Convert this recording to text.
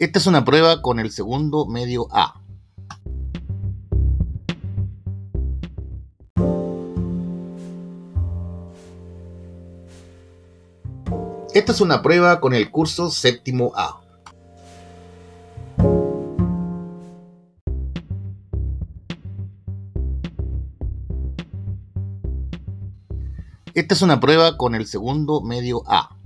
Esta es una prueba con el segundo medio A. Esta es una prueba con el curso séptimo A. Esta es una prueba con el segundo medio A.